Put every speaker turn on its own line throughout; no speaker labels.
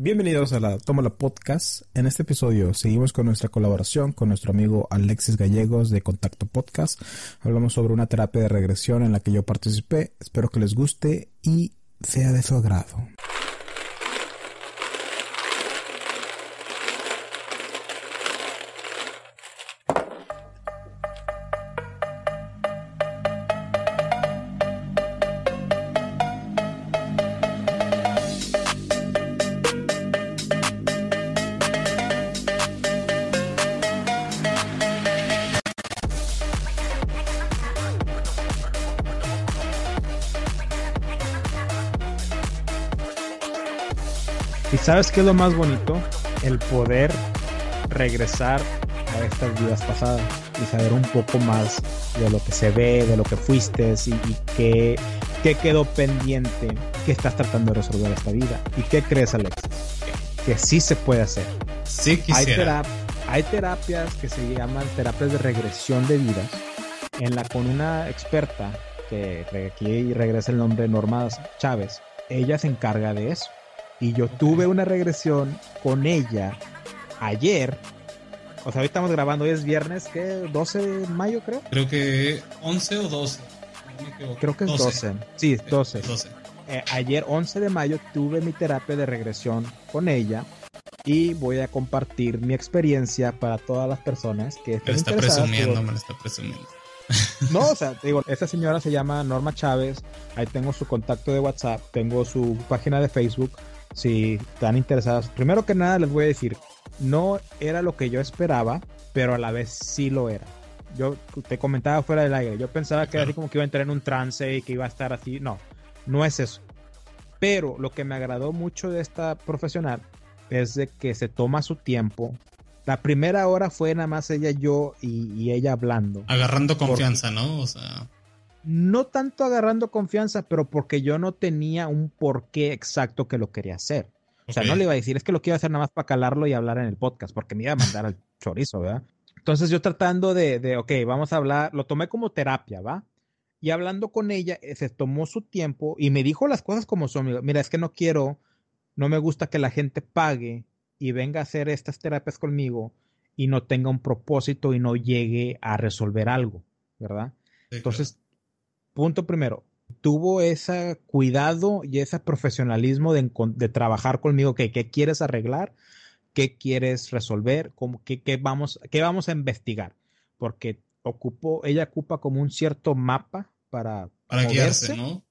Bienvenidos a la Tómala Podcast. En este episodio seguimos con nuestra colaboración con nuestro amigo Alexis Gallegos de Contacto Podcast. Hablamos sobre una terapia de regresión en la que yo participé. Espero que les guste y sea de su agrado. Sabes qué es lo más bonito? El poder regresar a estas vidas pasadas y saber un poco más de lo que se ve, de lo que fuiste y, y qué, qué, quedó pendiente, qué estás tratando de resolver esta vida. ¿Y qué crees, Alexis? Que sí se puede hacer.
Sí quisiera.
Hay, hay terapias que se llaman terapias de regresión de vidas, en la con una experta, que aquí regresa el nombre Norma Chávez, ella se encarga de eso y yo tuve una regresión con ella ayer. O sea, hoy estamos grabando, hoy es viernes, ¿qué? 12 de mayo, creo.
Creo que 11 o 12.
No creo que es 12. 12. Sí, 12. 12. Eh, ayer, 11 de mayo, tuve mi terapia de regresión con ella y voy a compartir mi experiencia para todas las personas que
estén Me está presumiendo, por... me lo está presumiendo.
No, o sea, digo, esta señora se llama Norma Chávez, ahí tengo su contacto de WhatsApp, tengo su página de Facebook, si están interesadas. Primero que nada les voy a decir, no era lo que yo esperaba, pero a la vez sí lo era. Yo te comentaba fuera del aire, yo pensaba que era así como que iba a entrar en un trance y que iba a estar así. No, no es eso. Pero lo que me agradó mucho de esta profesional es de que se toma su tiempo. La primera hora fue nada más ella, yo y, y ella hablando.
Agarrando confianza, Por... ¿no? O sea
no tanto agarrando confianza, pero porque yo no tenía un porqué exacto que lo quería hacer. O sea, okay. no le iba a decir, es que lo quiero hacer nada más para calarlo y hablar en el podcast, porque me iba a mandar al chorizo, ¿verdad? Entonces yo tratando de, de, ok, vamos a hablar, lo tomé como terapia, ¿va? Y hablando con ella, eh, se tomó su tiempo y me dijo las cosas como son. Mira, es que no quiero, no me gusta que la gente pague y venga a hacer estas terapias conmigo y no tenga un propósito y no llegue a resolver algo, ¿verdad? Sí, Entonces, claro punto primero, tuvo ese cuidado y ese profesionalismo de, de trabajar conmigo, que ¿qué quieres arreglar? ¿Qué quieres resolver? ¿Cómo, qué, qué, vamos, ¿Qué vamos a investigar? Porque ocupó, ella ocupa como un cierto mapa para,
para moverse, guiarse, ¿no?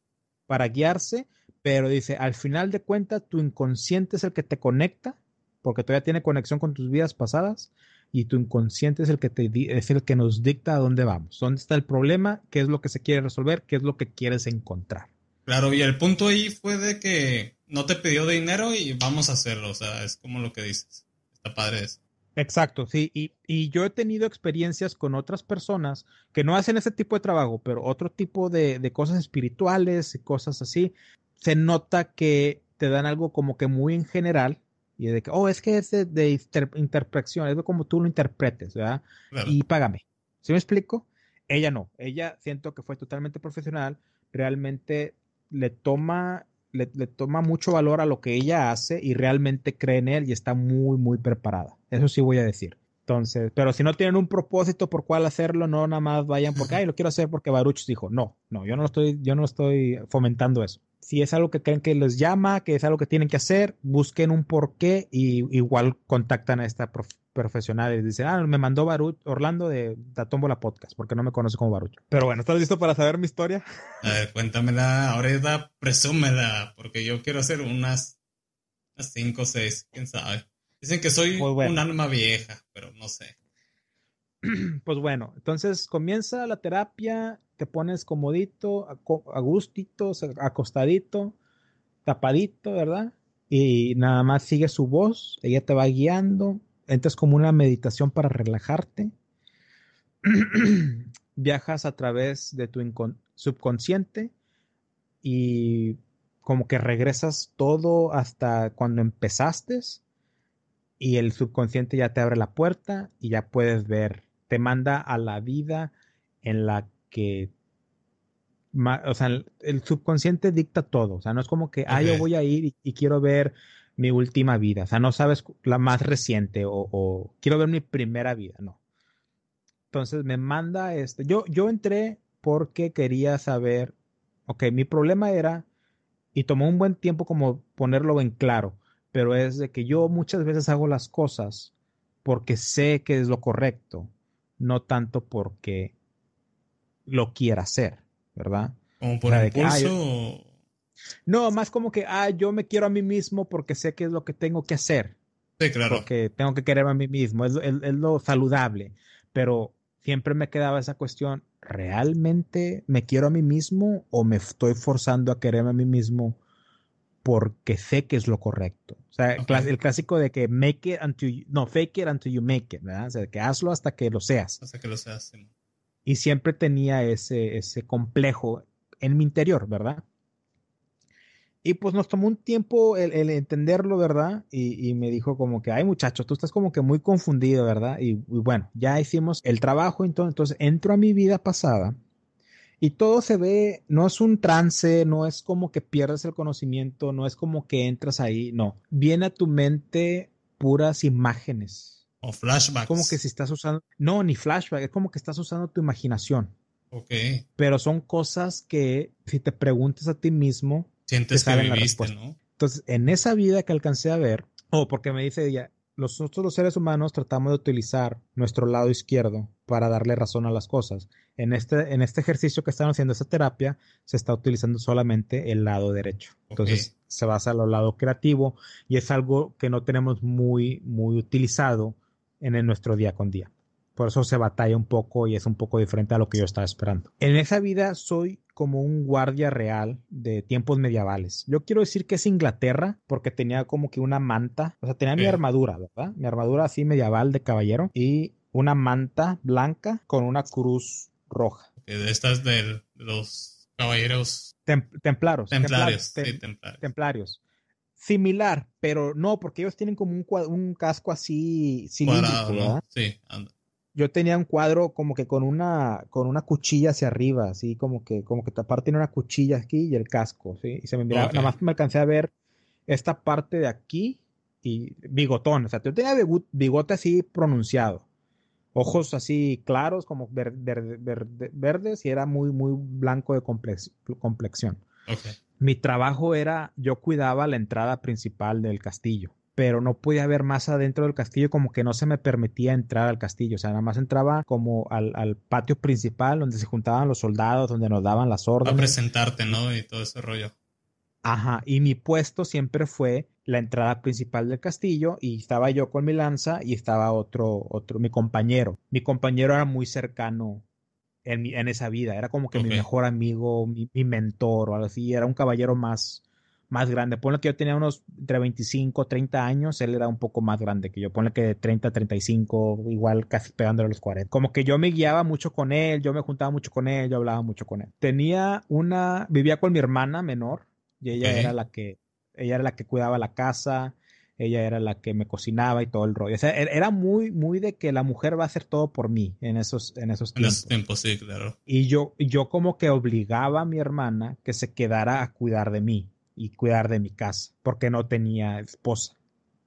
Para guiarse, pero dice, al final de cuentas, tu inconsciente es el que te conecta, porque todavía tiene conexión con tus vidas pasadas, y tu inconsciente es el que te es el que nos dicta a dónde vamos, dónde está el problema, qué es lo que se quiere resolver, qué es lo que quieres encontrar.
Claro, y el punto ahí fue de que no te pidió dinero y vamos a hacerlo, o sea, es como lo que dices. Está padre eso.
Exacto, sí, y, y yo he tenido experiencias con otras personas que no hacen ese tipo de trabajo, pero otro tipo de, de cosas espirituales y cosas así. Se nota que te dan algo como que muy en general, y de que, oh, es que es de, de inter interpretación, es de como tú lo interpretes, ¿verdad? Claro. Y págame. ¿Sí me explico? Ella no, ella siento que fue totalmente profesional, realmente le toma, le, le, toma mucho valor a lo que ella hace y realmente cree en él y está muy, muy preparada. Eso sí voy a decir. Entonces, pero si no tienen un propósito por cuál hacerlo, no nada más vayan porque, ay, lo quiero hacer porque Baruch dijo, no, no, yo no estoy, yo no estoy fomentando eso si es algo que creen que les llama, que es algo que tienen que hacer, busquen un porqué y igual contactan a esta prof profesional y dicen, ah, me mandó Baruch, Orlando de Tatómbola Podcast, porque no me conoce como Baruch. Pero bueno, ¿estás listo para saber mi historia?
A ver, cuéntamela, ahorita presúmela, porque yo quiero hacer unas, unas cinco o seis, quién sabe. Dicen que soy pues bueno. un alma vieja, pero no sé.
Pues bueno, entonces comienza la terapia, te pones comodito, a gustito, acostadito, tapadito, ¿verdad? Y nada más sigue su voz, ella te va guiando, entras como una meditación para relajarte. Viajas a través de tu subconsciente y como que regresas todo hasta cuando empezaste y el subconsciente ya te abre la puerta y ya puedes ver, te manda a la vida en la que o sea, el, subconsciente dicta todo, o sea, no es como que, ah, yo voy a ir y, y, quiero ver mi última vida. O sea, no sabes la más reciente o, quiero ver mi primera vida, no. Entonces me manda este. Yo, yo entré porque quería saber, ok, mi problema era, y tomó un buen tiempo como ponerlo en claro, pero es de que yo muchas veces hago las cosas porque sé que es lo correcto, no tanto porque lo quiera hacer, ¿verdad?
Como por impulso.
No, más como que, ah, yo me quiero a mí mismo porque sé que es lo que tengo que hacer.
Sí, claro.
Porque tengo que querer a mí mismo, es, lo saludable. Pero siempre me quedaba esa cuestión, ¿realmente me quiero a mí mismo o me estoy forzando a quererme a mí mismo porque sé que es lo correcto? O sea, el clásico de que make it until you, no, fake it until you make it, ¿verdad? O sea, que hazlo hasta que lo seas.
Hasta que lo seas.
Y siempre tenía ese, ese complejo en mi interior, ¿verdad? Y pues nos tomó un tiempo el, entenderlo, ¿verdad? Y, me dijo como que, ay muchacho, tú estás como que muy confundido, ¿verdad? Y, bueno, ya hicimos el trabajo, entonces, entonces entro a mi vida pasada y todo se ve, no es un trance, no es como que pierdes el conocimiento, no es como que entras ahí, no. Viene a tu mente puras imágenes.
O flashbacks.
Como que si estás usando, no, ni flashback, es como que estás usando tu imaginación.
Ok.
Pero son cosas que si te preguntas a ti mismo,
Sientes que viviste, ¿no?
Entonces, en esa vida que alcancé a ver, o porque me dice ella, nosotros los seres humanos tratamos de utilizar nuestro lado izquierdo para darle razón a las cosas. En este, en este ejercicio que están haciendo, esa terapia, se está utilizando solamente el lado derecho. Entonces, se basa en el lado creativo y es algo que no tenemos muy, muy utilizado en nuestro día con día. Por eso se batalla un poco y es un poco diferente a lo que yo estaba esperando. En esa vida soy como un guardia real de tiempos medievales. Yo quiero decir que es Inglaterra porque tenía como que una manta, o sea, tenía mi armadura, ¿verdad? Mi armadura así medieval de caballero y una manta blanca con una cruz roja.
De estas de los caballeros
templarios.
Templarios, sí, templarios.
templarios similar, pero no, porque ellos tienen como un, un casco así cilíndrico, ¿verdad?
Sí, anda
yo tenía un cuadro como que con una, con una cuchilla hacia arriba, así como que, como que aparte tiene una cuchilla aquí y el casco, ¿sí? Y se me miraba, nada más me alcancé a ver esta parte de aquí y bigotón, o sea, yo tenía bigote así pronunciado, ojos así claros como verdes y era muy, muy blanco de complexión. Mi trabajo era, yo cuidaba la entrada principal del castillo pero no podía ver más adentro del castillo, como que no se me permitía entrar al castillo, o sea, nada más entraba como al, patio principal donde se juntaban los soldados, donde nos daban las órdenes.
A presentarte, ¿no? Y todo ese rollo.
Ajá, y mi puesto siempre fue la entrada principal del castillo y estaba yo con mi lanza y estaba otro, otro, mi compañero. Mi compañero era muy cercano en, en esa vida, era como que mi mejor amigo, mi, mi mentor o algo así, era un caballero más, más grande. Ponle que yo tenía unos entre 25, 30 años, él era un poco más grande que yo. Ponle que de 30, 35, igual casi pegándole los 40. Como que yo me guiaba mucho con él, yo me juntaba mucho con él, yo hablaba mucho con él. Tenía una, vivía con mi hermana menor y ella era la que, ella era la que cuidaba la casa, ella era la que me cocinaba y todo el rollo. O sea, e-, era muy, muy de que la mujer va a hacer todo por mí en esos, en esos tiempos. En esos
tiempos, sí, claro.
Y yo, yo como que obligaba a mi hermana que se quedara a cuidar de mí y cuidar de mi casa, porque no tenía esposa.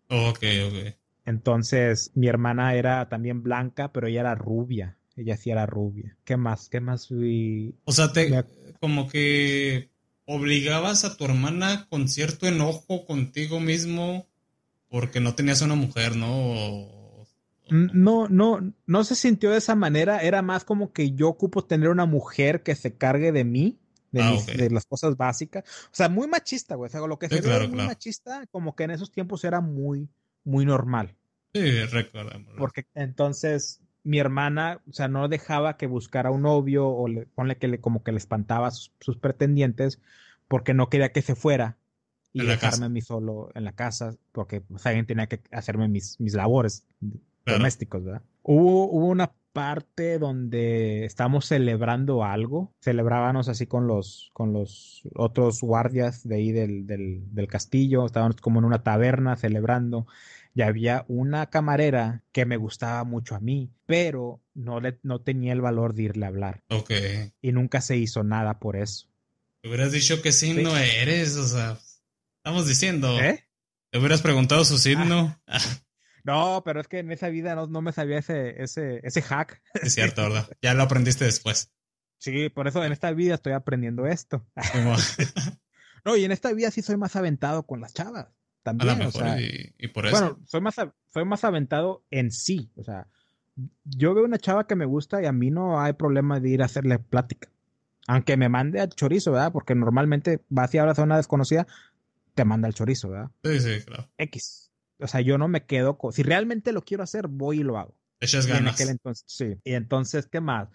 Ok, ok.
Entonces, mi hermana era también blanca, pero ella era rubia. Ella sí era rubia. ¿Qué más? ¿Qué más fui?
O sea, te, como que obligabas a tu hermana con cierto enojo contigo mismo porque no tenías una mujer, ¿no?
No, no, no se sintió de esa manera. Era más como que yo ocupo tener una mujer que se cargue de mí Ah, de, las cosas básicas. O sea, muy machista, güey. O sea, lo que se ve muy machista, como que en esos tiempos era muy, muy normal.
Sí, recuerdo.
Porque entonces mi hermana, o sea, no dejaba que buscara un novio o le, ponle que le, como que le espantaba sus, sus pretendientes porque no quería que se fuera y dejarme a mí solo en la casa porque pues, alguien tenía que hacerme mis, mis labores domésticos, ¿verdad? Hubo, hubo una parte donde estamos celebrando algo. Celebrábamos así con los, con los otros guardias de ahí del, del, castillo. Estábamos como en una taberna celebrando. Y había una camarera que me gustaba mucho a mí, pero no, le, no tenía el valor de irle a hablar.
Ok.
Y nunca se hizo nada por eso.
Te hubieras dicho que sí, no eres, o sea, estamos diciendo.
¿Eh?
¿Te hubieras preguntado su signo?
no, pero es que en esa vida no, no me sabía ese, ese, ese hack.
Es cierto, ¿verdad? Ya lo aprendiste después.
Sí, por eso en esta vida estoy aprendiendo esto. no, y en esta vida sí soy más aventado con las chavas. También. o sea,
y, por eso.
Bueno, soy más, soy más aventado en sí. O sea, yo veo una chava que me gusta y a mí no hay problema de ir a hacerle plática. Aunque me mande al chorizo, ¿verdad? Porque normalmente va hacia la zona desconocida, te manda el chorizo, ¿verdad?
Sí, sí, claro.
X. O sea, yo no me quedo con... Si realmente lo quiero hacer, voy y lo hago.
Echas ganas.
entonces, sí. Y entonces, ¿qué más?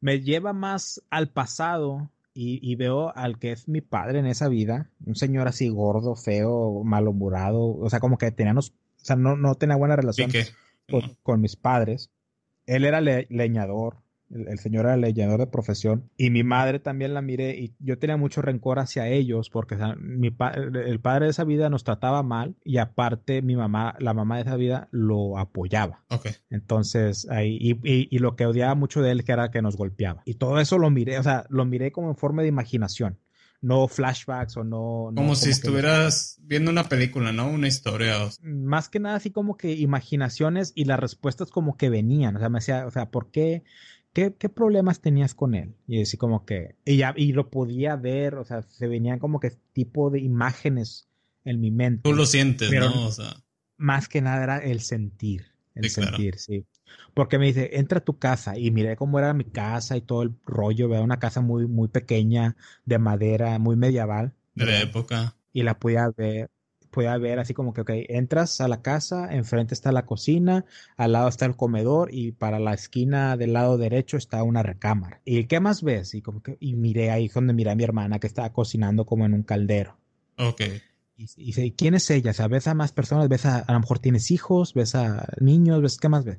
Me lleva más al pasado y, veo al que es mi padre en esa vida, un señor así gordo, feo, malhumorado, o sea, como que teníamos, o sea, no, no tenía buena relación con, con, mis padres. Él era leñador, el, señor era leñador de profesión y mi madre también la miré y yo tenía mucho rencor hacia ellos porque mi el padre de esa vida nos trataba mal y aparte mi mamá, la mamá de esa vida lo apoyaba.
Okay.
Entonces, ahí, y, y, lo que odiaba mucho de él que era que nos golpeaba. Y todo eso lo miré, o sea, lo miré como en forma de imaginación no flashbacks o no.
Como, si estuvieras viendo una película, ¿no? Una historia.
Más que nada así como que imaginaciones y las respuestas como que venían. O sea, me decía, o sea, ¿por qué? ¿Qué, ¿Qué, problemas tenías con él? Y así como que, y, ya, y lo podía ver, o sea, se venían como que tipo de imágenes en mi mente.
Tú lo sientes, ¿no? O sea.
Más que nada era el sentir, el sentir, sí. Porque me dice, entra a tu casa y miré cómo era mi casa y todo el rollo, veo una casa muy, muy pequeña, de madera, muy medieval.
De la época.
Y la podía ver, podía ver así como que, ok, entras a la casa, enfrente está la cocina, al lado está el comedor y para la esquina del lado derecho está una recámara. ¿Y qué más ves? Y como que, y miré ahí donde miré a mi hermana que estaba cocinando como en un caldero.
Ok.
Y, dice, ¿quién es ella? O sea, ves a más personas, ves a, a lo mejor tienes hijos, ves a niños, ves, ¿qué más ves?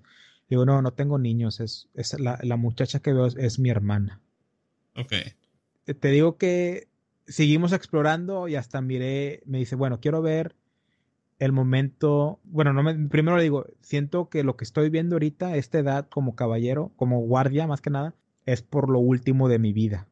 Digo, no, no tengo niños, es, es la, la, muchacha que veo es, mi hermana.
Ok.
Te digo que seguimos explorando y hasta miré, me dice, bueno, quiero ver el momento, bueno, no me, primero le digo, siento que lo que estoy viendo ahorita, esta edad como caballero, como guardia más que nada, es por lo último de mi vida.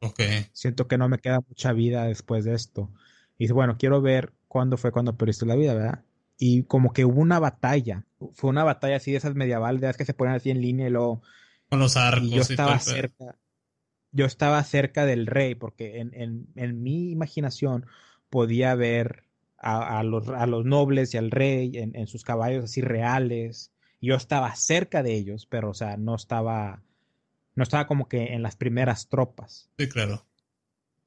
Ok.
Siento que no me queda mucha vida después de esto. Y dice, bueno, quiero ver cuándo fue cuando perdiste la vida, ¿verdad? y como que hubo una batalla. Fue una batalla así de esas medievales que se ponen así en línea y luego...
Con los arcos.
yo estaba cerca. Yo estaba cerca del rey porque en, en, en mi imaginación podía ver a, a, los, a, los, nobles y al rey en, en, sus caballos así reales. Yo estaba cerca de ellos, pero o sea, no estaba, no estaba como que en las primeras tropas.
Sí, claro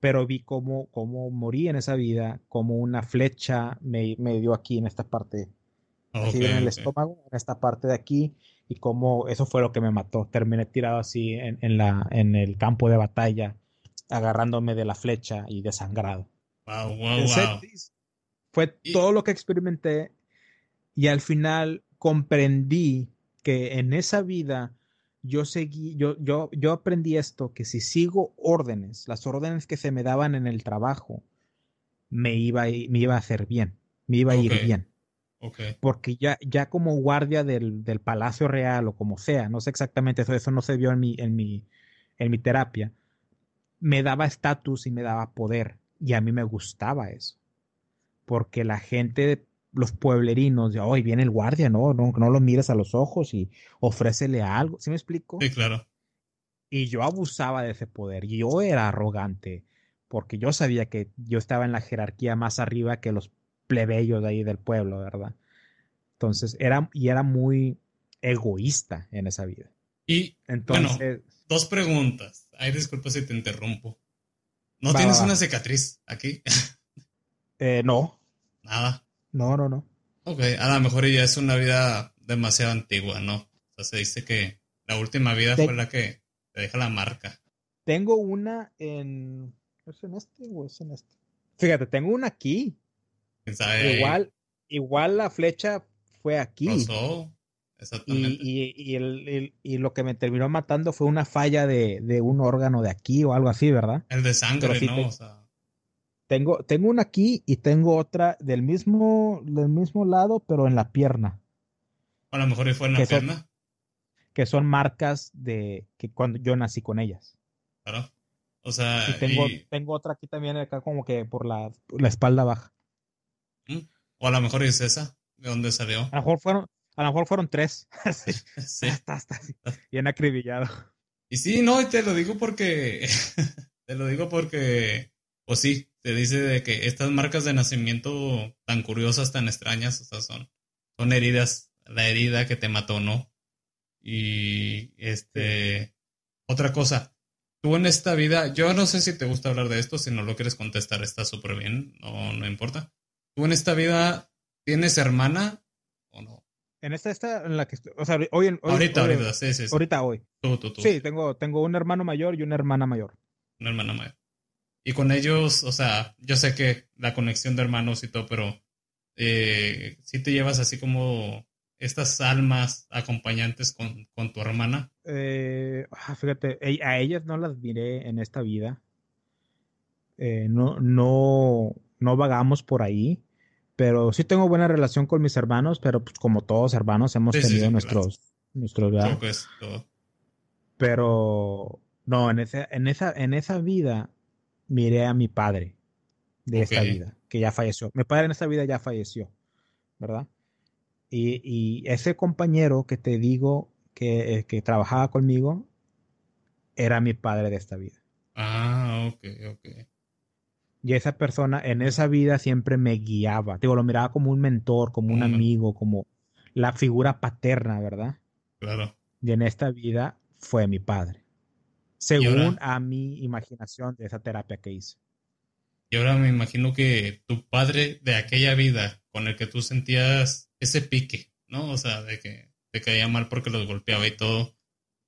pero vi cómo, cómo morí en esa vida, como una flecha me, me dio aquí en esta parte, así en el estómago, en esta parte de aquí, y cómo eso fue lo que me mató. Terminé tirado así en, en, la, en el campo de batalla, agarrándome de la flecha y desangrado.
Wow, wow, wow.
Fue todo lo que experimenté y al final comprendí que en esa vida yo seguí, yo, yo, yo aprendí esto, que si sigo órdenes, las órdenes que se me daban en el trabajo, me iba a, me iba a hacer bien, me iba a ir bien. Porque ya, ya como guardia del, del, Palacio Real o como sea, no sé exactamente eso, eso no se vio en mi, en mi, en mi terapia, me daba estatus y me daba poder. Y a mí me gustaba eso. Porque la gente los pueblerinos de hoy viene el guardia, no, no, no lo mires a los ojos y ofrécele algo. ¿Sí me explico?
Sí, claro.
Y yo abusaba de ese poder. Yo era arrogante porque yo sabía que yo estaba en la jerarquía más arriba que los plebeyos de ahí del pueblo, ¿verdad? Entonces, era, y era muy egoísta en esa vida.
Y, Entonces, bueno, dos preguntas. Ay, disculpa si te interrumpo. ¿No tienes una cicatriz aquí?
eh, no.
Nada.
No, no, no.
Ok, a lo mejor ya es una vida demasiado antigua, ¿no? O sea, se dice que la última vida fue la que te deja la marca.
Tengo una en. ¿Es en este o es en este? Fíjate, tengo una aquí. Igual, igual la flecha fue aquí.
Pasó. Exactamente.
Y, y, el, y, lo que me terminó matando fue una falla de, de, un órgano de aquí o algo así, ¿verdad?
El de sangre, ¿no? O sea...
Tengo, tengo una aquí y tengo otra del mismo, del mismo lado, pero en la pierna.
A lo mejor fue en la pierna.
que son marcas de que cuando yo nací con ellas.
Claro. O sea.
Y tengo, tengo otra aquí también, acá como que por la, la espalda baja.
¿Mm? O a lo mejor es esa, de dónde salió.
A lo mejor fueron, a lo mejor fueron tres. sí. Está, está, bien acribillado.
Y sí, no, te lo digo porque, te lo digo porque, pues sí, te dice de que estas marcas de nacimiento tan curiosas, tan extrañas, o sea, son, son heridas, la herida que te mató, ¿no? Y este, otra cosa, tú en esta vida, yo no sé si te gusta hablar de esto, si no lo quieres contestar, está súper bien, no, no importa. ¿Tú en esta vida tienes hermana o no?
En esta, esta, en la que, o sea, hoy, hoy
ahorita, ahorita, sí, sí,
Ahorita, hoy.
Tú, tú, tú.
Sí, tengo, tengo un hermano mayor y una hermana mayor.
Una hermana mayor. Y con ellos, o sea, yo sé que la conexión de hermanos y todo, pero eh, si te llevas así como estas almas acompañantes con, con tu hermana?
Eh, ah, fíjate, a ellas no las miré en esta vida. Eh, no, no, no vagamos por ahí. Pero sí tengo buena relación con mis hermanos, pero pues como todos hermanos hemos tenido nuestros, nuestros Pero no, en esa, en esa, en esa vida miré a mi padre de esta vida, que ya falleció. Mi padre en esta vida ya falleció, ¿verdad? Y, ese compañero que te digo que, que, trabajaba conmigo era mi padre de esta vida.
Ah, ok, ok.
Y esa persona en esa vida siempre me guiaba. Digo, lo miraba como un mentor, como un amigo, como la figura paterna, ¿verdad?
Claro.
Y en esta vida fue mi padre. Según a mi imaginación de esa terapia que hice.
Y ahora me imagino que tu padre de aquella vida con el que tú sentías ese pique, ¿no? O sea, de que te caía mal porque los golpeaba y todo.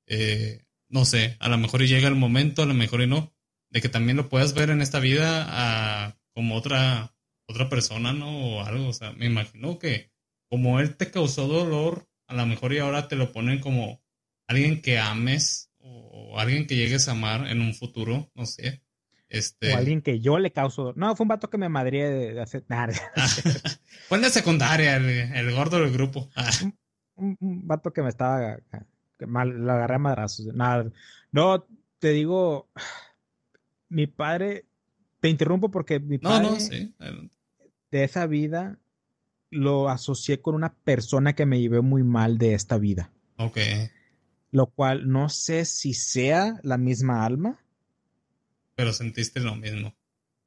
Eh, no sé, a lo mejor llega el momento, a lo mejor y no, de que también lo puedas ver en esta vida a, como otra, otra persona, ¿no? O algo, o sea, me imagino que como él te causó dolor, a lo mejor y ahora te lo ponen como alguien que ames o alguien que llegues a amar en un futuro, no sé. Este...
O alguien que yo le causo. No, fue un vato que me madría de, hacer.
fue en la secundaria, el, gordo del grupo.
un, vato que me estaba. mal, lo agarré a madrazos. Nada. No, te digo. Mi padre. Te interrumpo porque mi padre. No, no, sí. De esa vida lo asocié con una persona que me llevé muy mal de esta vida.
Ok.
Lo cual no sé si sea la misma alma
pero sentiste lo mismo.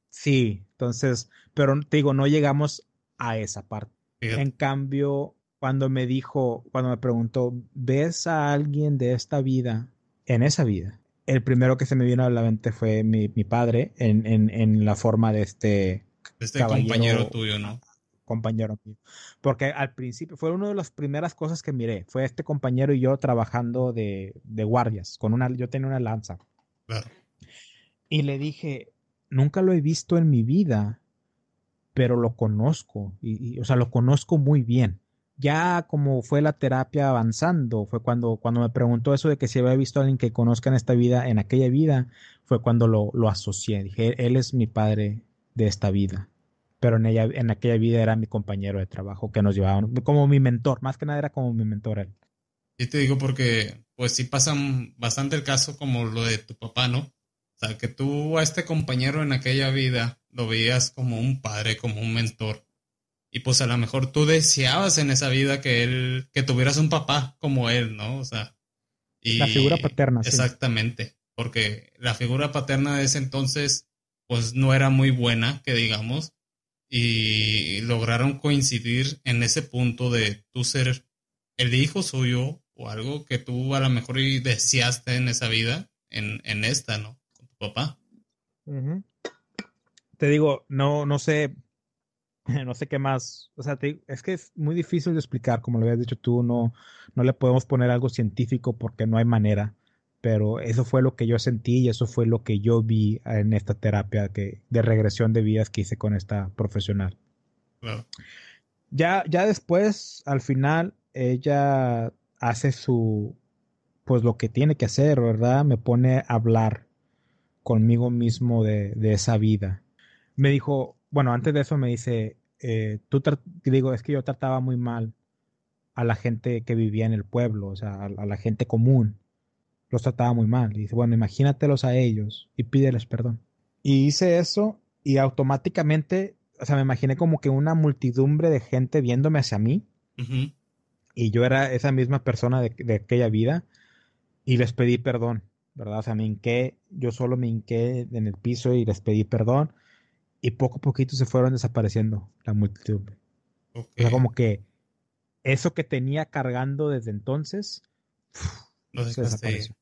Sí, entonces, pero te digo, no llegamos a esa parte. En cambio, cuando me dijo, cuando me preguntó, ¿ves a alguien de esta vida en esa vida? El primero que se me vino a la mente fue mi, padre en, en, la forma de este,
este compañero tuyo, ¿no?
Compañero mío. Porque al principio fue una de las primeras cosas que miré. Fue este compañero y yo trabajando de, de guardias. Con una, yo tenía una lanza.
Claro.
Y le dije, nunca lo he visto en mi vida, pero lo conozco, y, o sea, lo conozco muy bien. Ya como fue la terapia avanzando, fue cuando, cuando me preguntó eso de que si había visto a alguien que conozca en esta vida, en aquella vida, fue cuando lo, lo asocié. Dije, él es mi padre de esta vida pero en, ella, en aquella vida era mi compañero de trabajo que nos llevaba como mi mentor, más que nada era como mi mentor él.
Y te digo porque, pues sí pasan bastante el caso como lo de tu papá, ¿no? O sea, que tú a este compañero en aquella vida lo veías como un padre, como un mentor. Y pues a lo mejor tú deseabas en esa vida que él, que tuvieras un papá como él, ¿no? O sea.
Y, la figura paterna.
Exactamente. Porque la figura paterna de ese entonces, pues no era muy buena, que digamos. Y lograron coincidir en ese punto de tú ser el hijo suyo o algo que tú a lo mejor deseaste en esa vida, en, en esta, ¿no? papá.
Te digo, no, no sé, no sé qué más. O sea, es que es muy difícil de explicar, como lo habías dicho tú, no, no le podemos poner algo científico porque no hay manera. Pero eso fue lo que yo sentí y eso fue lo que yo vi en esta terapia que, de regresión de vidas que hice con esta profesional. Ya, ya después, al final, ella hace su, pues lo que tiene que hacer, ¿verdad? Me pone a hablar conmigo mismo de, esa vida. Me dijo, bueno, antes de eso me dice, eh, tú, digo, es que yo trataba muy mal a la gente que vivía en el pueblo, o sea, a, la gente común. Los trataba muy mal. Y dice, bueno, imagínatelos a ellos y pídeles perdón. Y hice eso y automáticamente o sea, me imaginé como que una multidumbre de gente viéndome hacia mí. Y yo era esa misma persona de, aquella vida. Y les pedí perdón, ¿verdad? O sea, me hinqué, yo solo me hinqué en el piso y les pedí perdón. Y poco a poquito se fueron desapareciendo la multidumbre. O sea, como que eso que tenía cargando desde entonces se desapareció.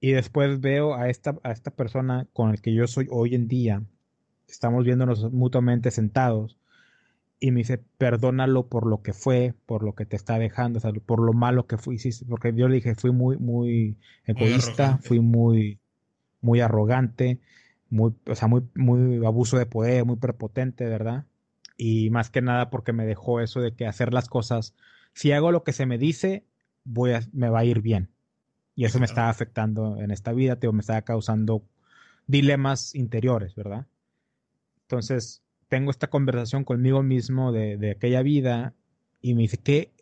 Y después veo a esta, a esta persona con el que yo soy hoy en día, estamos viéndonos mutuamente sentados, y me dice, perdónalo por lo que fue, por lo que te está dejando, por lo malo que fui, porque yo le dije, fui muy, muy egoísta, fui muy, muy arrogante, muy, o sea, muy, muy abuso de poder, muy prepotente, ¿verdad? Y más que nada porque me dejó eso de que hacer las cosas, si hago lo que se me dice, voy a, me va a ir bien. Y eso me está afectando en esta vida, me está causando dilemas interiores, ¿verdad? Entonces, tengo esta conversación conmigo mismo de, aquella vida y me dice que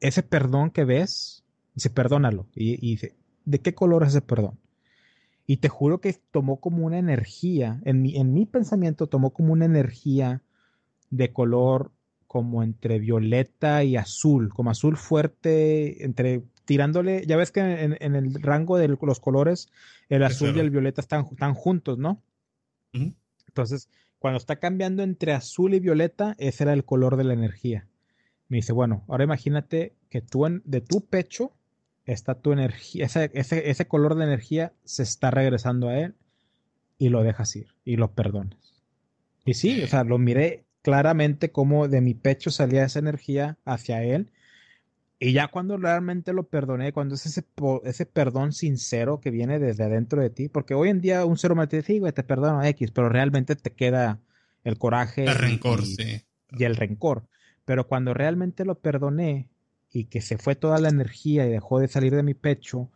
ese perdón que ves, dice, perdónalo. Y, y, dice, ¿de qué color es ese perdón? Y te juro que tomó como una energía, en mi, en mi pensamiento tomó como una energía de color como entre violeta y azul, como azul fuerte, entre tirándole, ya ves que en, el rango de los colores, el azul y el violeta están, están juntos, ¿no? Entonces, cuando está cambiando entre azul y violeta, ese era el color de la energía. Me dice, bueno, ahora imagínate que tú en, de tu pecho está tu energía, ese, ese, color de energía se está regresando a él y lo dejas ir y lo perdonas. Y sí, o sea, lo miré claramente como de mi pecho salía esa energía hacia él y ya cuando realmente lo perdoné, cuando es ese, ese perdón sincero que viene desde adentro de ti, porque hoy en día un ser humano te dice, güey, te perdono X, pero realmente te queda el coraje.
El rencor,
y,
sí.
Y el rencor. Pero cuando realmente lo perdoné y que se fue toda la energía y dejó de salir de mi pecho,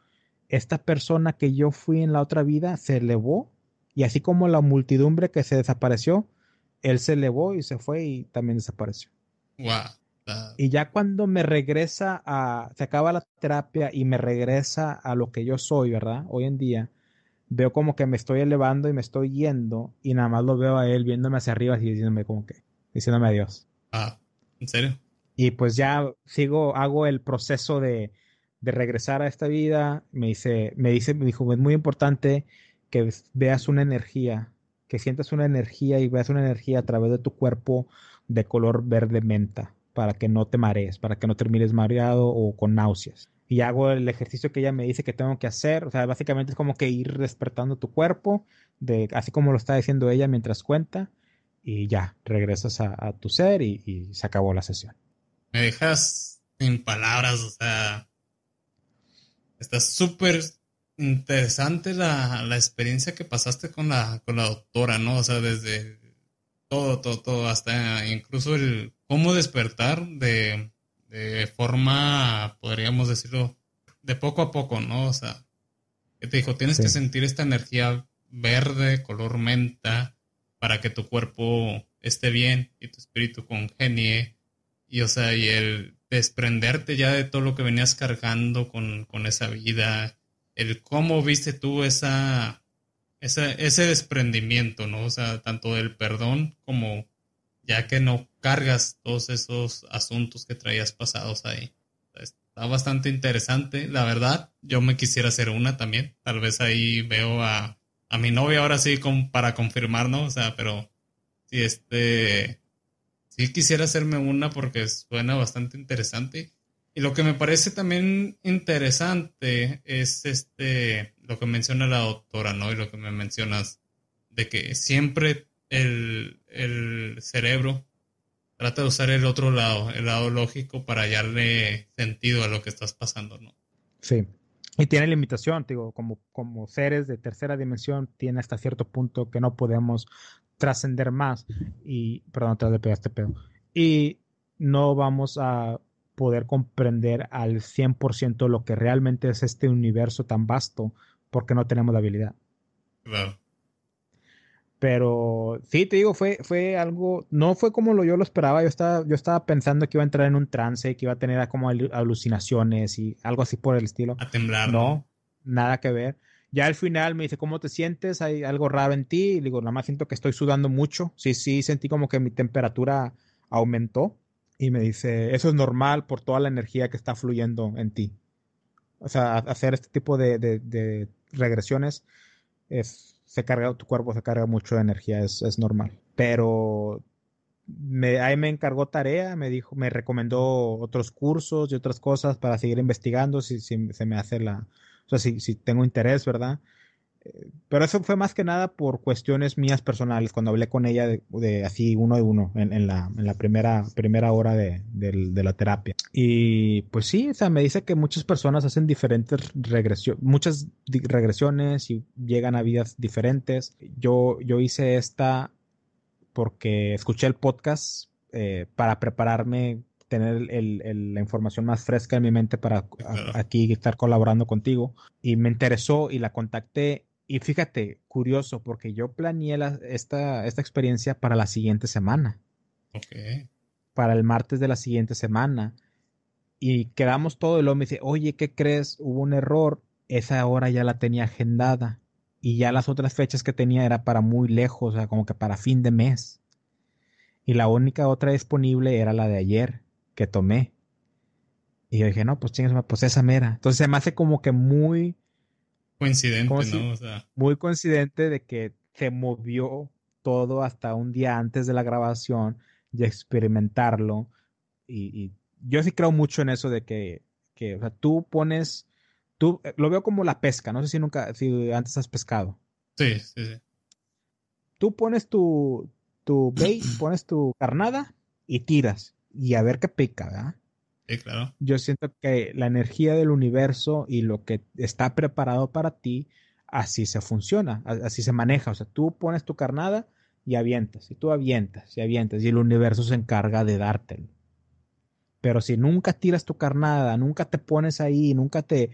esta persona que yo fui en la otra vida se elevó y así como la multidumbre que se desapareció, él se elevó y se fue y también desapareció.
Wow.
Y ya cuando me regresa a, se acaba la terapia y me regresa a lo que yo soy, ¿verdad? Hoy en día, veo como que me estoy elevando y me estoy yendo y nada más lo veo a él viéndome hacia arriba y diciéndome como que, diciéndome adiós.
Ah, ¿en serio?
Y pues ya sigo, hago el proceso de, de regresar a esta vida. Me dice, me dice, me dijo, es muy importante que veas una energía, que sientas una energía y veas una energía a través de tu cuerpo de color verde menta para que no te marees, para que no termines mareado o con náuseas. Y hago el ejercicio que ella me dice que tengo que hacer. O sea, básicamente es como que ir despertando tu cuerpo, de, así como lo está diciendo ella mientras cuenta, y ya, regresas a, tu ser y, se acabó la sesión.
Me dejas sin palabras, o sea, está súper interesante la, la, experiencia que pasaste con la, con la doctora, ¿no? O sea, desde todo, todo, todo, hasta incluso el cómo despertar de, de forma, podríamos decirlo, de poco a poco, ¿no? O sea, que te dijo, tienes que sentir esta energía verde, color menta, para que tu cuerpo esté bien y tu espíritu congenie. Y, o sea, y el desprenderte ya de todo lo que venías cargando con, con esa vida, el cómo viste tú esa, ese desprendimiento, ¿no? O sea, tanto del perdón como ya que no cargas todos esos asuntos que traías pasados ahí. Está bastante interesante, la verdad. Yo me quisiera hacer una también. Tal vez ahí veo a, a mi novia ahora sí para confirmar, ¿no? O sea, pero si este, sí quisiera hacerme una porque suena bastante interesante. Y lo que me parece también interesante es este, lo que menciona la doctora, ¿no? Y lo que me mencionas, de que siempre el, el cerebro trata de usar el otro lado, el lado lógico, para hallarle sentido a lo que estás pasando, ¿no?
Sí. Y tiene limitación, digo, como, como seres de tercera dimensión, tiene hasta cierto punto que no podemos trascender más. Y, perdón, te de este pedo. Y no vamos a poder comprender al 100% lo que realmente es este universo tan vasto porque no tenemos la habilidad.
Claro.
Pero sí, te digo, fue, fue algo, no fue como lo, yo lo esperaba. Yo estaba, yo estaba pensando que iba a entrar en un trance, que iba a tener como alucinaciones y algo así por el estilo.
A temblar.
No, nada que ver. Ya al final me dice, ¿cómo te sientes? ¿Hay algo raro en ti? Y digo, nada más siento que estoy sudando mucho. Sí, sí, sentí como que mi temperatura aumentó. Y me dice, eso es normal por toda la energía que está fluyendo en ti. O sea, hacer este tipo de, de, regresiones es, se carga, tu cuerpo se carga mucho de energía, es, es normal. Pero ahí me encargó tarea, me dijo, me recomendó otros cursos y otras cosas para seguir investigando si, si se me hace la, o sea, si, si tengo interés, ¿verdad? Eh, pero eso fue más que nada por cuestiones mías personales, cuando hablé con ella de, así uno de uno en, en, la, en la, primera, primera hora de, de, la terapia. Y pues sí, o sea, me dice que muchas personas hacen diferentes regresiones, muchas regresiones y llegan a vidas diferentes. Yo, yo hice esta porque escuché el podcast eh, para prepararme tener el, la información más fresca en mi mente para aquí estar colaborando contigo. Y me interesó y la contacté. Y fíjate, curioso, porque yo planeé esta, esta experiencia para la siguiente semana. Para el martes de la siguiente semana. Y quedamos todo y luego me dice, oye, ¿qué crees? Hubo un error. Esa hora ya la tenía agendada. Y ya las otras fechas que tenía era para muy lejos, o sea, como que para fin de mes. Y la única otra disponible era la de ayer que tomé. Y yo dije, no, pues chingas, pues esa mera. Entonces se me hace como que muy...
Coincidente, ¿no? O sea...
Muy coincidente de que se movió todo hasta un día antes de la grabación y experimentarlo. Y, yo sí creo mucho en eso de que, que o sea, tú pones, tú eh, lo veo como la pesca, no sé si nunca, si antes has pescado.
Sí, sí, sí.
Tú pones tu, tu bait, pones tu carnada y tiras y a ver qué pica, ¿verdad?
Sí, claro.
Yo siento que la energía del universo y lo que está preparado para ti, así se funciona, así se maneja. O sea, tú pones tu carnada y avientas, y tú avientas y avientas, y el universo se encarga de dártelo. Pero si nunca tiras tu carnada, nunca te pones ahí, nunca te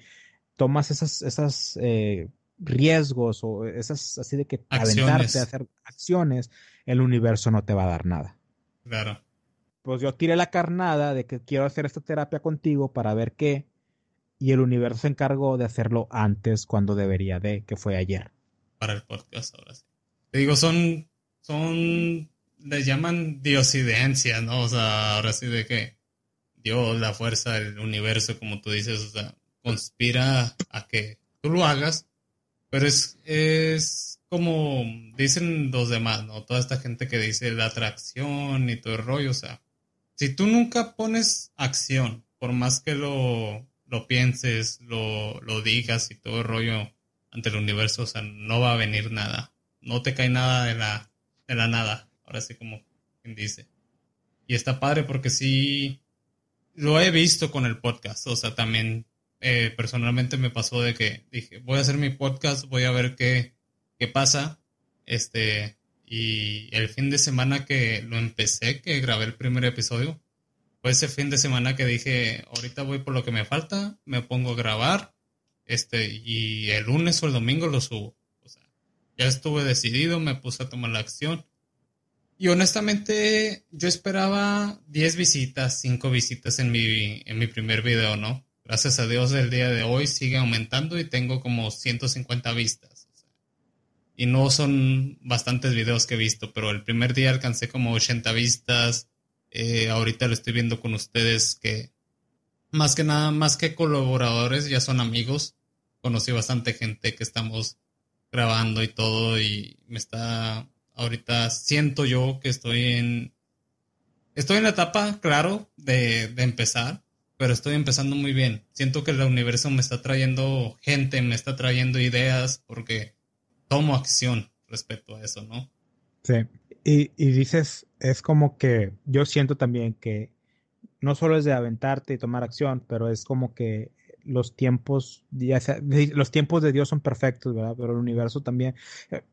tomas esas, esas eh, riesgos o esas así de que aventarte a hacer acciones, el universo no te va a dar nada.
Claro
pues yo tiré la carnada de que quiero hacer esta terapia contigo para ver qué, y el universo se encargó de hacerlo antes cuando debería de, que fue ayer.
Para el podcast, ahora sí. Te digo, son, son, le llaman diosidencia, ¿no? O sea, ahora sí de que Dios, la fuerza del universo, como tú dices, o sea, conspira a que tú lo hagas, pero es, es como dicen los demás, ¿no? Toda esta gente que dice la atracción y todo el rollo, o sea, si tú nunca pones acción, por más que lo, lo pienses, lo, lo digas y todo el rollo ante el universo, o sea, no va a venir nada. No te cae nada de la, de la nada. Ahora sí como quien dice. Y está padre porque sí lo he visto con el podcast. O sea, también eh, personalmente me pasó de que dije, voy a hacer mi podcast, voy a ver qué, qué pasa. Este, y el fin de semana que lo empecé, que grabé el primer episodio, fue ese fin de semana que dije, ahorita voy por lo que me falta, me pongo a grabar, este, y el lunes o el domingo lo subo. O sea, ya estuve decidido, me puse a tomar la acción. Y honestamente, yo esperaba 10 visitas, 5 visitas en mi, en mi primer video, ¿no? Gracias a Dios el día de hoy sigue aumentando y tengo como 150 vistas y no son bastantes videos que he visto, pero el primer día alcancé como 80 vistas. Eh, ahorita lo estoy viendo con ustedes que más que nada, más que colaboradores, ya son amigos. Conocí bastante gente que estamos grabando y todo y me está ahorita siento yo que estoy en estoy en la etapa, claro, de, de empezar, pero estoy empezando muy bien. Siento que el universo me está trayendo gente, me está trayendo ideas porque tomo acción respecto a eso, ¿no?
Sí. Y, dices, es como que yo siento también que no solo es de aventarte y tomar acción, pero es como que los tiempos, ya los tiempos de Dios son perfectos, ¿verdad? Pero el universo también,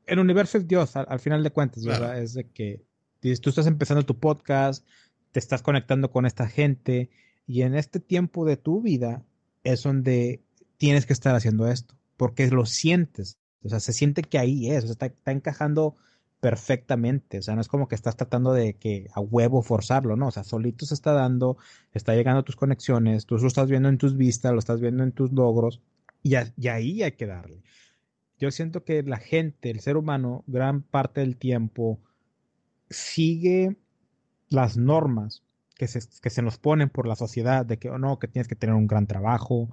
el universo es Dios, al, final de cuentas, ¿verdad? Es de que tú estás empezando tu podcast, te estás conectando con esta gente y en este tiempo de tu vida es donde tienes que estar haciendo esto, porque lo sientes, o sea, se siente que ahí es, o sea, está, encajando perfectamente. O sea, no es como que estás tratando de que a huevo forzarlo, ¿no? O sea, solito se está dando, está llegando a tus conexiones, tú lo estás viendo en tus vistas, lo estás viendo en tus logros, y, ahí hay que darle. yo siento que la gente, el ser humano, gran parte del tiempo sigue las normas que se, que se nos ponen por la sociedad de que, oh, no, que tienes que tener un gran trabajo,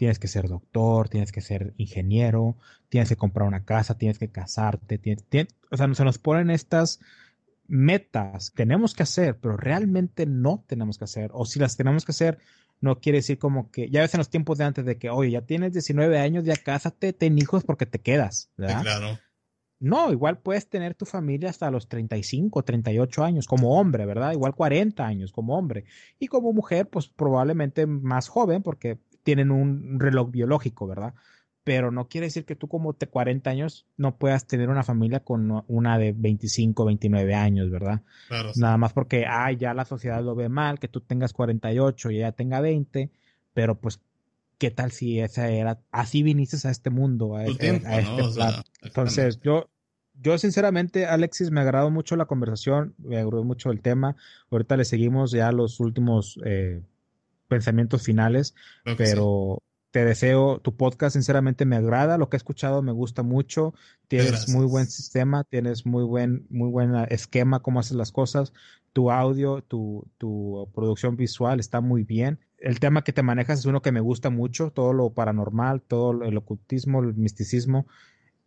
tienes que ser doctor, tienes que ser ingeniero, tienes que comprar una casa, tienes que casarte, tienes, o sea, se nos ponen estas metas tenemos que hacer, pero realmente no tenemos que hacer, o si las tenemos que hacer, no quiere decir como que, ya ves en los tiempos de antes de que, oye, ya tienes 19 años, ya cásate, ten hijos porque te quedas, ¿verdad?
claro.
No, igual puedes tener tu familia hasta los 35, 38 años como hombre, ¿verdad? Igual 40 años como hombre. Y como mujer, pues probablemente más joven porque tienen un reloj biológico, ¿verdad? Pero no quiere decir que tú como te 40 años no puedas tener una familia con una de 25, 29 años, ¿verdad?
Claro,
Nada más porque, ay, ya la sociedad lo ve mal, que tú tengas 48 y ella tenga 20, pero pues ¿qué tal si esa era, así viniste a este mundo, a, este, Entonces, yo, yo sinceramente, Alexis, me agradó mucho la conversación, me agradó mucho el tema. Ahorita le seguimos ya los últimos eh, pensamientos finales, pero te deseo, tu podcast sinceramente me agrada, lo que he escuchado me gusta mucho, tienes muy buen sistema, tienes muy buen, muy buen esquema, cómo haces las cosas, tu audio, tu, tu producción visual está muy bien. El tema que te manejas es uno que me gusta mucho, todo lo paranormal, todo el ocultismo, el misticismo,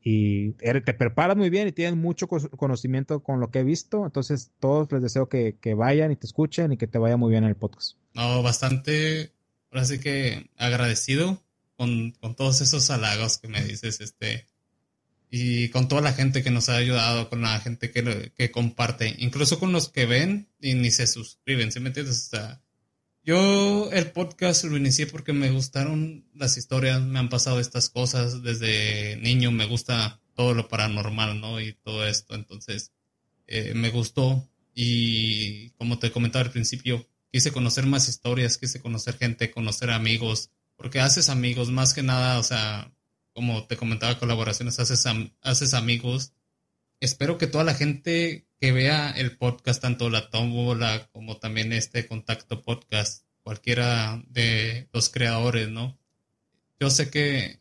y te preparas muy bien y tienes mucho conocimiento con lo que he visto, entonces todos les deseo que, vayan y te escuchen y que te vaya muy bien en el podcast.
No, bastante, ahora sí que agradecido con, todos esos halagos que me dices, este, y con toda la gente que nos ha ayudado, con la gente que, que comparte, incluso con los que ven y ni se suscriben, ¿sí me entiendes? Yo el podcast lo inicié porque me gustaron las historias, me han pasado estas cosas desde niño, me gusta todo lo paranormal, ¿no? Y todo esto, entonces eh, me gustó y como te comentaba al principio, quise conocer más historias, quise conocer gente, conocer amigos, porque haces amigos, más que nada, o sea, como te comentaba, colaboraciones, haces, haces amigos. Espero que toda la gente que vea el podcast, tanto la tómbola como también este contacto podcast, cualquiera de los creadores, ¿no? Yo sé que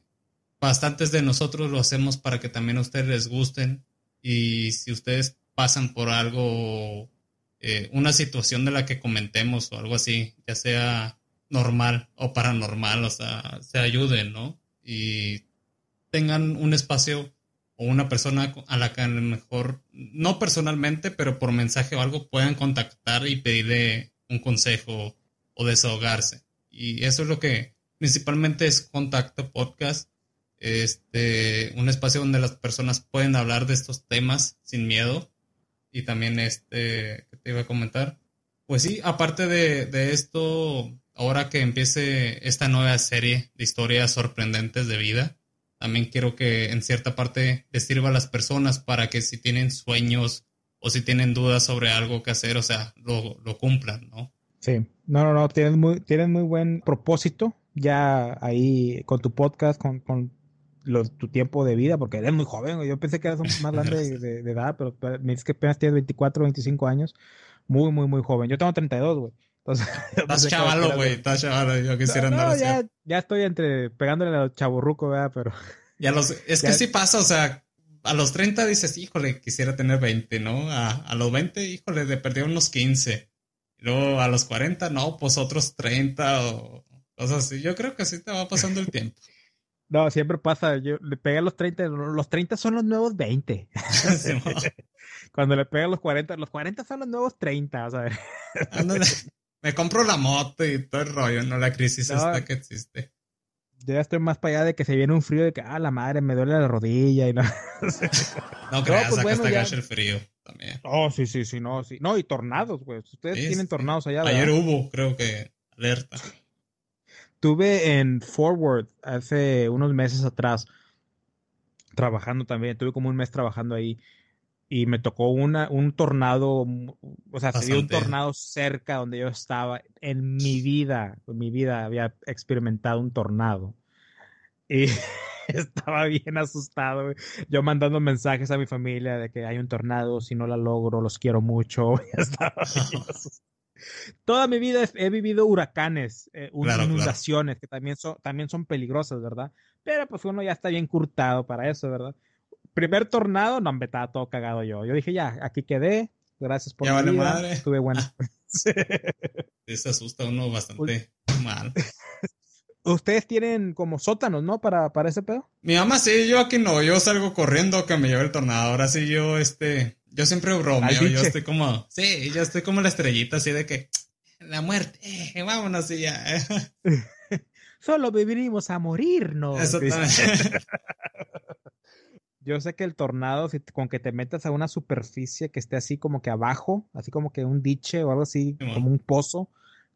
bastantes de nosotros lo hacemos para que también a ustedes les gusten y si ustedes pasan por algo, eh, una situación de la que comentemos o algo así, ya sea normal o paranormal, o sea, se ayuden, ¿no? Y tengan un espacio una persona a la que a lo mejor, no personalmente, pero por mensaje o algo, puedan contactar y pedirle un consejo o desahogarse. Y eso es lo que principalmente es Contacto Podcast, este, un espacio donde las personas pueden hablar de estos temas sin miedo. Y también este, que te iba a comentar. Pues sí, aparte de, de esto, ahora que empiece esta nueva serie de historias sorprendentes de vida, también quiero que en cierta parte les sirva a las personas para que si tienen sueños o si tienen dudas sobre algo que hacer, o sea, lo, lo cumplan, ¿no?
Sí, no, no, no, tienen muy, tienen muy buen propósito ya ahí con tu podcast, con, con tu tiempo de vida, porque eres muy joven, yo pensé que eras más grande de, edad, pero me dices que apenas tienes 24, 25 años, muy, muy, muy joven. Yo tengo 32, güey. Entonces,
estás chavalo, güey, estás chavalo, yo quisiera
no, andar ya, ya estoy entre pegándole a los chaburrucos, ¿verdad? Pero...
Ya los, es que sí pasa, o sea, a los 30 dices, híjole, quisiera tener 20, ¿no? A, a los 20, híjole, de perder unos 15. luego a los 40, no, pues otros 30 o cosas así. Yo creo que así te va pasando el tiempo.
No, siempre pasa. Yo le pegué a los 30. Los 30 son los nuevos 20. Cuando le pega a los 40, los 40 son los nuevos 30, ¿sabes?
Me compro la moto y todo el rollo, ¿no? La crisis esta que existe.
Yo ya estoy más para allá de que se viene un frío de que, ah, la madre, me duele la rodilla y no.
no creas, no, pues acá está el frío también.
Oh, sí, sí, sí, no, sí. No, y tornados, güey. Ustedes tienen tornados allá.
Ayer hubo, creo que, alerta.
Tuve en Forward hace unos meses atrás, trabajando también. Tuve como un mes trabajando ahí y me tocó una, un tornado, o sea, se dio un tornado cerca donde yo estaba. En mi vida, en mi vida había experimentado un tornado. Y estaba bien asustado. Yo mandando mensajes a mi familia de que hay un tornado, si no la logro, los quiero mucho. estaba Toda mi vida he vivido huracanes, eh, inundaciones, que también son, también son peligrosas, ¿verdad? Pero pues uno ya está bien curtado para eso, ¿verdad? Primer tornado, no, me estaba todo cagado yo. Yo dije, ya, aquí quedé, gracias por
ya vale madre.
estuve bueno.
Se asusta uno bastante mal.
Ustedes tienen como sótanos, ¿no? Para, para ese pedo.
Mi mamá sí, yo aquí no, yo salgo corriendo que me lleve el tornado. Ahora sí, yo, este, yo siempre bromeo, yo estoy como, sí, yo estoy como la estrellita así de que, la muerte, eh, vámonos y ya.
Solo viviremos a morirnos. Exactamente. Yo sé que el tornado, si, con que te metas a una superficie que esté así como que abajo, así como que un diche o algo así, como un pozo,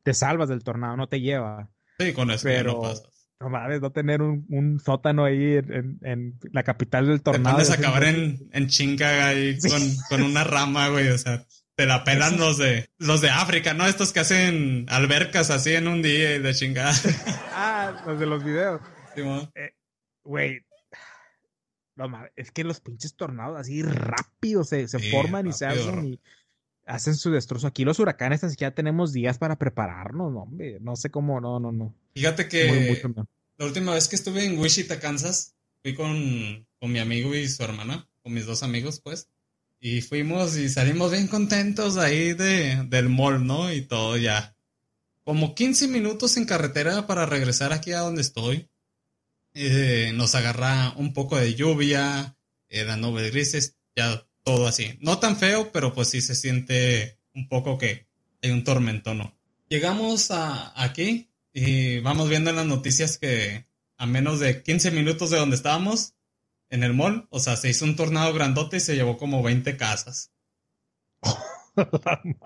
te salvas del tornado, no te lleva.
Sí, con eso Pero, no pasas.
No mames, no tener un, sótano ahí en, la capital del tornado.
Te a acabar en, en chinga ahí con, una rama, güey, o sea, te la pelan los de, los de África, ¿no? Estos que hacen albercas así en un día y de chingada.
ah, los de los videos. Eh, güey, no es que los pinches tornados así rápido se, se forman y se hacen y hacen su destrozo. Aquí los huracanes así que ya tenemos días para prepararnos, no, hombre. No sé cómo, no, no, no.
Fíjate que la última vez que estuve en Wichita, Kansas, fui con, con mi amigo y su hermana, con mis dos amigos, pues. Y fuimos y salimos bien contentos ahí de, del mall, ¿no? Y todo ya. Como 15 minutos en carretera para regresar aquí a donde estoy. Eh, nos agarra un poco de lluvia, eran nubes grises, ya todo así. No tan feo, pero pues sí se siente un poco que hay un tormentón. Llegamos a aquí y vamos viendo en las noticias que a menos de 15 minutos de donde estábamos, en el mall, o sea, se hizo un tornado grandote y se llevó como 20 casas.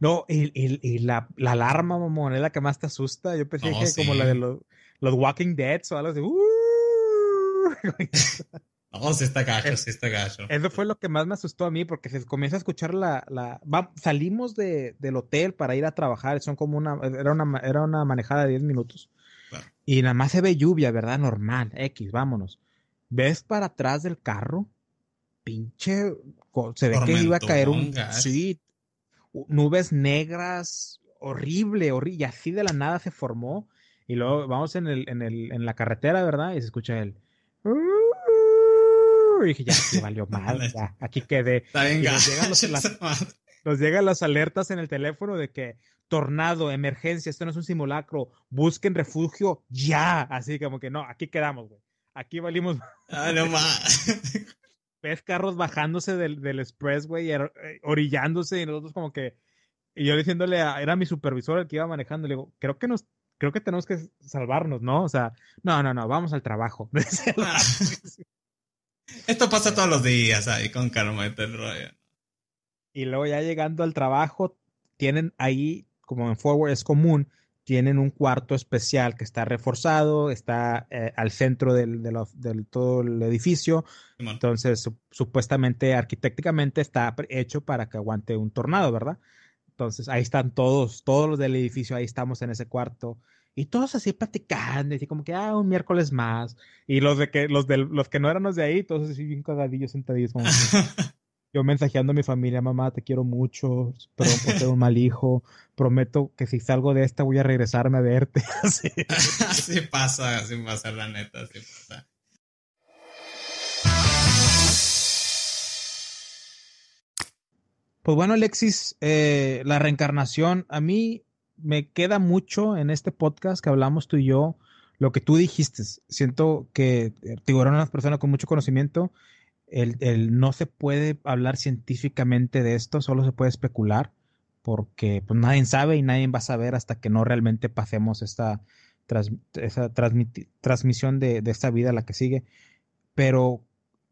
no, y, la, alarma, mamón, es la que más te asusta. Yo pensé que como la de los, Walking Dead o algo así.
No, sí está gacho, sí está gacho.
Eso fue lo que más me asustó a mí, porque se comienza a escuchar la... la salimos de, del hotel para ir a trabajar, son como una... Era una, era una manejada de 10 minutos. Y nada más se ve lluvia, ¿verdad? Normal, X, vámonos. ¿Ves para atrás del carro? Pinche... Se ve que iba a caer un... Sí, nubes negras, horrible, horrible. Y así de la nada se formó. Y luego vamos en, el, en, el, en la carretera, ¿verdad? Y se escucha el... Y dije, ya, se valió mal, ya, aquí quedé.
Está bien,
nos, llegan las alertas en el teléfono de que tornado, emergencia, esto no es un simulacro, busquen refugio ya. Así como que no, aquí quedamos, güey. Aquí valimos.
Ah, no más.
Ves carros bajándose del, del expressway, eh, orillándose y nosotros como que. Y yo diciéndole, a, era mi supervisor el que iba manejando, le digo, creo que nos, creo que tenemos que salvarnos, ¿no? O sea, no, no, no, vamos al trabajo.
Esto pasa todos los días ahí con el rollo.
Y luego ya llegando al trabajo, tienen ahí, como en Forward es común, tienen un cuarto especial que está reforzado, está eh, al centro del, del, todo el edificio. Entonces, supuestamente, arquitectónicamente está hecho para que aguante un tornado, ¿verdad? Entonces, ahí están todos, todos los del edificio, ahí estamos en ese cuarto. Y todos así platicando, y así como que, ah, un miércoles más. Y los de que, los de los que no eran los de ahí, todos así bien cagadillos sentadillos. Como yo mensajeando a mi familia, mamá, te quiero mucho, perdón por ser un mal hijo, prometo que si salgo de esta voy a regresarme a verte.
así. así pasa, así pasa, la neta, así pasa.
Pues bueno, Alexis, eh, la reencarnación, a mí me queda mucho en este podcast que hablamos tú y yo, lo que tú dijiste. Siento que eh, digo, eran unas personas con mucho conocimiento. El, no se puede hablar científicamente de esto, solo se puede especular, porque pues, nadie sabe y nadie va a saber hasta que no realmente pasemos esta, esa transmisión de, de esta vida a la que sigue. Pero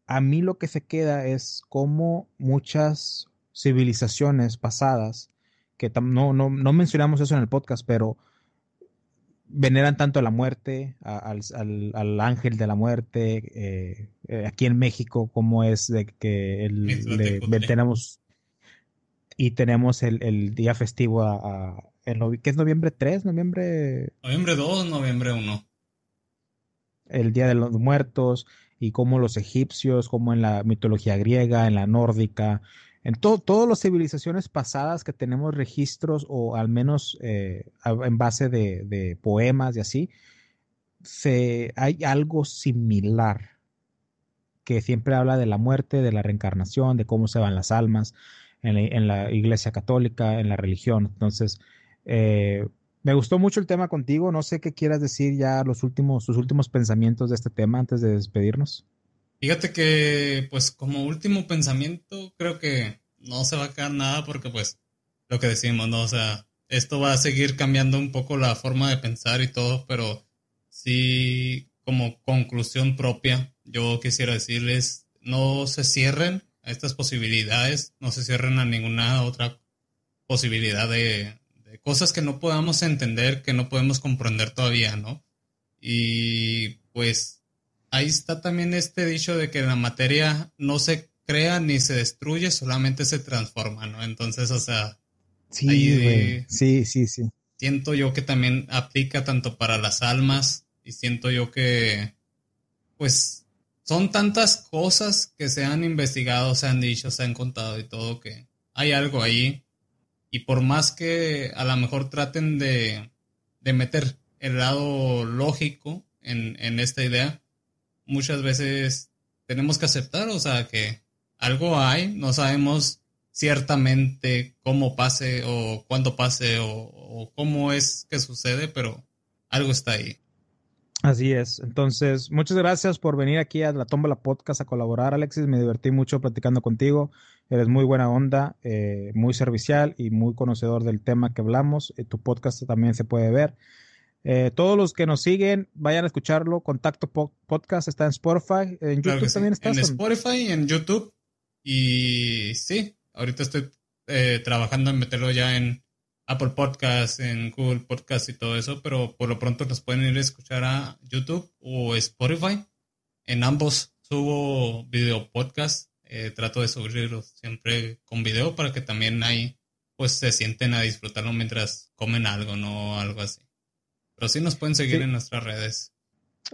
a mí lo que se queda es cómo muchas civilizaciones pasadas que no, no, no, mencionamos eso en el podcast, pero veneran tanto a la muerte, al, al, ángel de la muerte, eh, eh, aquí en México, como es de que el, tenemos y tenemos el, el día festivo a, ¿qué es noviembre 3? Noviembre...
Noviembre 2, noviembre 1.
El Día de los Muertos y como los egipcios, como en la mitología griega, en la nórdica, en todas las civilizaciones pasadas que tenemos registros o al menos eh, en base de, poemas y así, se, hay algo similar que siempre habla de la muerte, de la reencarnación, de cómo se van las almas en la, iglesia católica, en la religión. Entonces, eh, me gustó mucho el tema contigo. No sé qué quieras decir ya los últimos, sus últimos pensamientos de este tema antes de despedirnos.
Fíjate que, pues, como último pensamiento, creo que no se va a quedar nada porque, pues, lo que decimos, ¿no? O sea, esto va a seguir cambiando un poco la forma de pensar y todo, pero sí, como conclusión propia, yo quisiera decirles, no se cierren a estas posibilidades, no se cierren a ninguna otra posibilidad de, de cosas que no podamos entender, que no podemos comprender todavía, ¿no? Y pues ahí está también este dicho de que la materia no se crea ni se destruye, solamente se transforma, ¿no? Entonces, o sea,
sí, sí, sí, sí.
Siento yo que también aplica tanto para las almas y siento yo que, pues, son tantas cosas que se han investigado, se han dicho, se han contado y todo que hay algo ahí. Y por más que a lo mejor traten de, de meter el lado lógico en, en esta idea, muchas veces tenemos que aceptar, o sea, que algo hay, no sabemos ciertamente cómo pase o cuándo pase o, cómo es que sucede, pero algo está ahí.
Así es. Entonces, muchas gracias por venir aquí a la Tómbola Podcast a colaborar, Alexis. Me divertí mucho platicando contigo. Eres muy buena onda, eh, muy servicial y muy conocedor del tema que hablamos. Eh, tu podcast también se puede ver. Eh, todos los que nos siguen, vayan a escucharlo. Contacto Podcast está en Spotify. En YouTube también está.
En Spotify, en YouTube. Y sí, ahorita estoy eh, trabajando en meterlo ya en Apple Podcast, en Google Podcast y todo eso, pero por lo pronto nos pueden ir a escuchar a YouTube o Spotify. En ambos subo video podcast. Eh, trato de subirlos siempre con video para que también ahí pues se sienten a disfrutarlo mientras comen algo, no algo así. Pero sí nos pueden seguir en nuestras redes.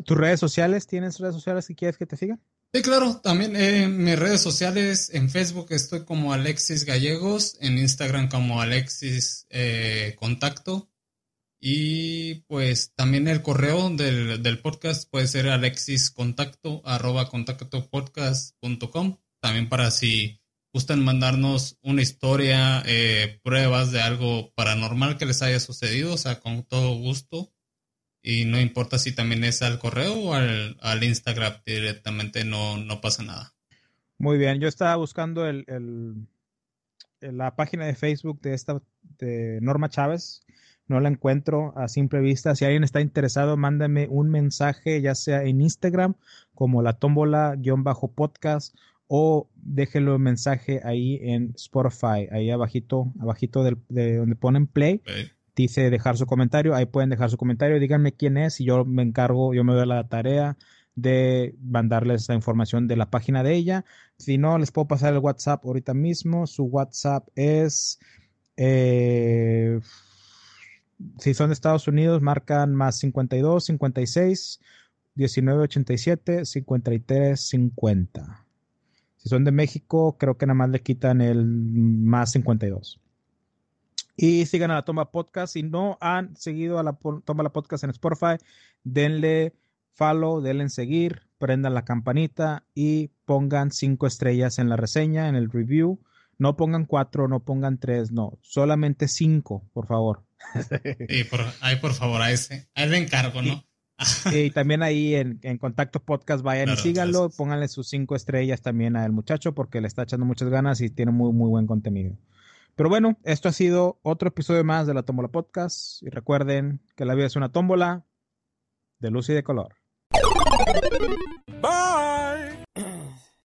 ¿Tus redes sociales? ¿Tienes redes sociales si quieres que te sigan?
Sí, claro, también en eh, mis redes sociales, en Facebook estoy como Alexis Gallegos, en Instagram como Alexis eh, Contacto y pues también el correo del, podcast puede ser alexiscontacto arroba contactopodcast.com, también para si gustan mandarnos una historia, eh, pruebas de algo paranormal que les haya sucedido, o sea, con todo gusto y no importa si también es al correo o al, Instagram directamente, no, no pasa nada.
Muy bien, yo estaba buscando el, la página de Facebook de esta de Norma Chávez. No la encuentro a simple vista. Si alguien está interesado, mándame un mensaje, ya sea en Instagram, como la tómbola-podcast, o déjelo un mensaje ahí en Spotify, ahí abajito, abajito de donde ponen play dice dejar su comentario, ahí pueden dejar su comentario, díganme quién es y yo me encargo, yo me doy la tarea de mandarles la información de la página de ella. Si no, les puedo pasar el WhatsApp ahorita mismo. Su WhatsApp es, eh, si son de Estados Unidos, marcan más 52, 56, 19, 87, 53, 50. Si son de México, creo que nada más le quitan el más 52. Y sigan a la Toma Podcast. Si no han seguido a la Toma la Podcast en Spotify, denle follow, denle en seguir, prendan la campanita y pongan cinco estrellas en la reseña, en el review. No pongan cuatro, no pongan tres, no, solamente cinco, por favor.
Y por, ahí por favor, a ese, ahí le encargo, ¿no?
Y, también ahí en, Contacto Podcast vayan y síganlo, pónganle sus cinco estrellas también al muchacho porque le está echando muchas ganas y tiene muy, muy buen contenido. Pero bueno, esto ha sido otro episodio más de la Tómbola Podcast. Y recuerden que la vida es una tómbola de luz y de color. Bye.